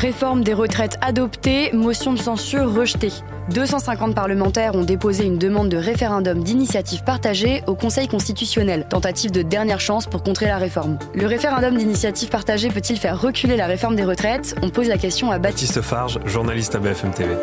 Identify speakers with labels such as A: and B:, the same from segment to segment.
A: Réforme des retraites adoptée, motion de censure rejetée. 250 parlementaires ont déposé une demande de référendum d'initiative partagée au Conseil constitutionnel, tentative de dernière chance pour contrer la réforme. Le référendum d'initiative partagée peut-il faire reculer la réforme des retraites? On pose la question à
B: Baptiste Farge, journaliste à BFM TV.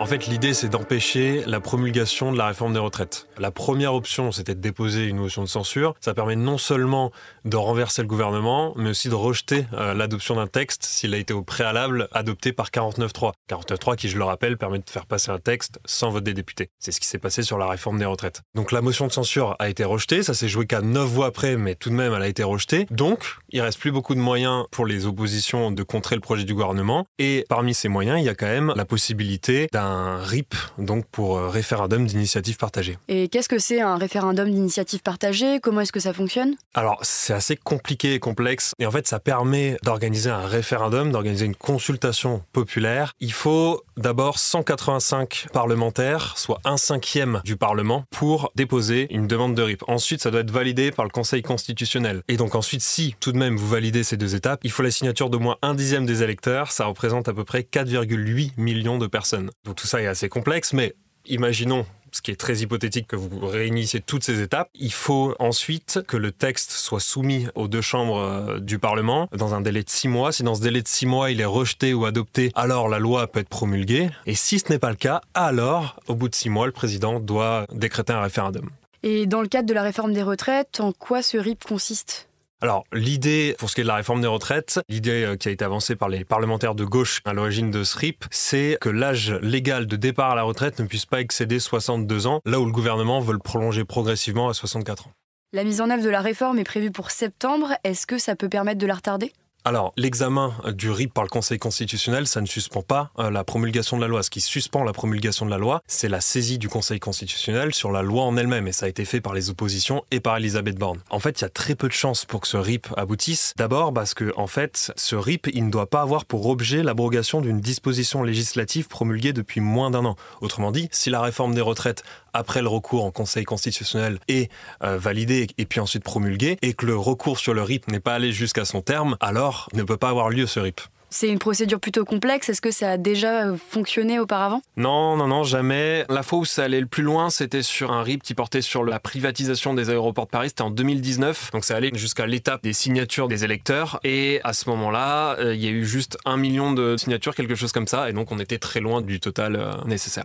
B: En fait, l'idée c'est d'empêcher la promulgation de la réforme des retraites. La première option, c'était de déposer une motion de censure. Ça permet non seulement de renverser le gouvernement, mais aussi de rejeter euh, l'adoption d'un texte s'il a été au préalable adopté par 49.3. 49.3 qui, je le rappelle, permet de faire passer un texte sans vote des députés. C'est ce qui s'est passé sur la réforme des retraites. Donc la motion de censure a été rejetée, ça s'est joué qu'à 9 voix après, mais tout de même elle a été rejetée. Donc il reste plus beaucoup de moyens pour les oppositions de contrer le projet du gouvernement. Et parmi ces moyens, il y a quand même la possibilité d'un RIP, donc pour euh, référendum d'initiative partagée.
A: Et qu'est-ce que c'est un référendum d'initiative partagée? Comment est-ce que ça fonctionne?
B: Alors, c'est assez compliqué et complexe. Et en fait, ça permet d'organiser un référendum, d'organiser une consultation populaire. Il faut d'abord 185 parlementaires, soit un cinquième du Parlement, pour déposer une demande de RIP. Ensuite, ça doit être validé par le Conseil constitutionnel. Et donc ensuite, si tout de même vous validez ces deux étapes, il faut la signature d'au moins un dixième des électeurs. Ça représente à peu près 4,8 millions de personnes. Donc tout ça est assez complexe, mais imaginons ce qui est très hypothétique que vous réunissiez toutes ces étapes. Il faut ensuite que le texte soit soumis aux deux chambres euh, du Parlement dans un délai de six mois. Si dans ce délai de six mois il est rejeté ou adopté, alors la loi peut être promulguée. Et si ce n'est pas le cas, alors au bout de six mois, le président doit décréter un référendum.
A: Et dans le cadre de la réforme des retraites, en quoi ce RIP consiste?
B: Alors, l'idée, pour ce qui est de la réforme des retraites, l'idée euh, qui a été avancée par les parlementaires de gauche à l'origine de ce c'est que l'âge légal de départ à la retraite ne puisse pas excéder 62 ans, là où le gouvernement veut le prolonger progressivement à 64 ans.
A: La mise en œuvre de la réforme est prévue pour septembre. Est-ce que ça peut permettre de la retarder?
B: Alors, l'examen du RIP par le Conseil constitutionnel, ça ne suspend pas euh, la promulgation de la loi. Ce qui suspend la promulgation de la loi, c'est la saisie du Conseil constitutionnel sur la loi en elle-même. Et ça a été fait par les oppositions et par Elisabeth Borne. En fait, il y a très peu de chances pour que ce RIP aboutisse. D'abord parce que, en fait, ce RIP, il ne doit pas avoir pour objet l'abrogation d'une disposition législative promulguée depuis moins d'un an. Autrement dit, si la réforme des retraites après le recours en Conseil constitutionnel est euh, validé et puis ensuite promulgué, et que le recours sur le RIP n'est pas allé jusqu'à son terme, alors ne peut pas avoir lieu ce RIP.
A: C'est une procédure plutôt complexe. Est-ce que ça a déjà euh, fonctionné auparavant?
B: Non, non, non, jamais. La fois où ça allait le plus loin, c'était sur un RIP qui portait sur la privatisation des aéroports de Paris. C'était en 2019. Donc ça allait jusqu'à l'étape des signatures des électeurs. Et à ce moment-là, euh, il y a eu juste un million de signatures, quelque chose comme ça. Et donc on était très loin du total nécessaire.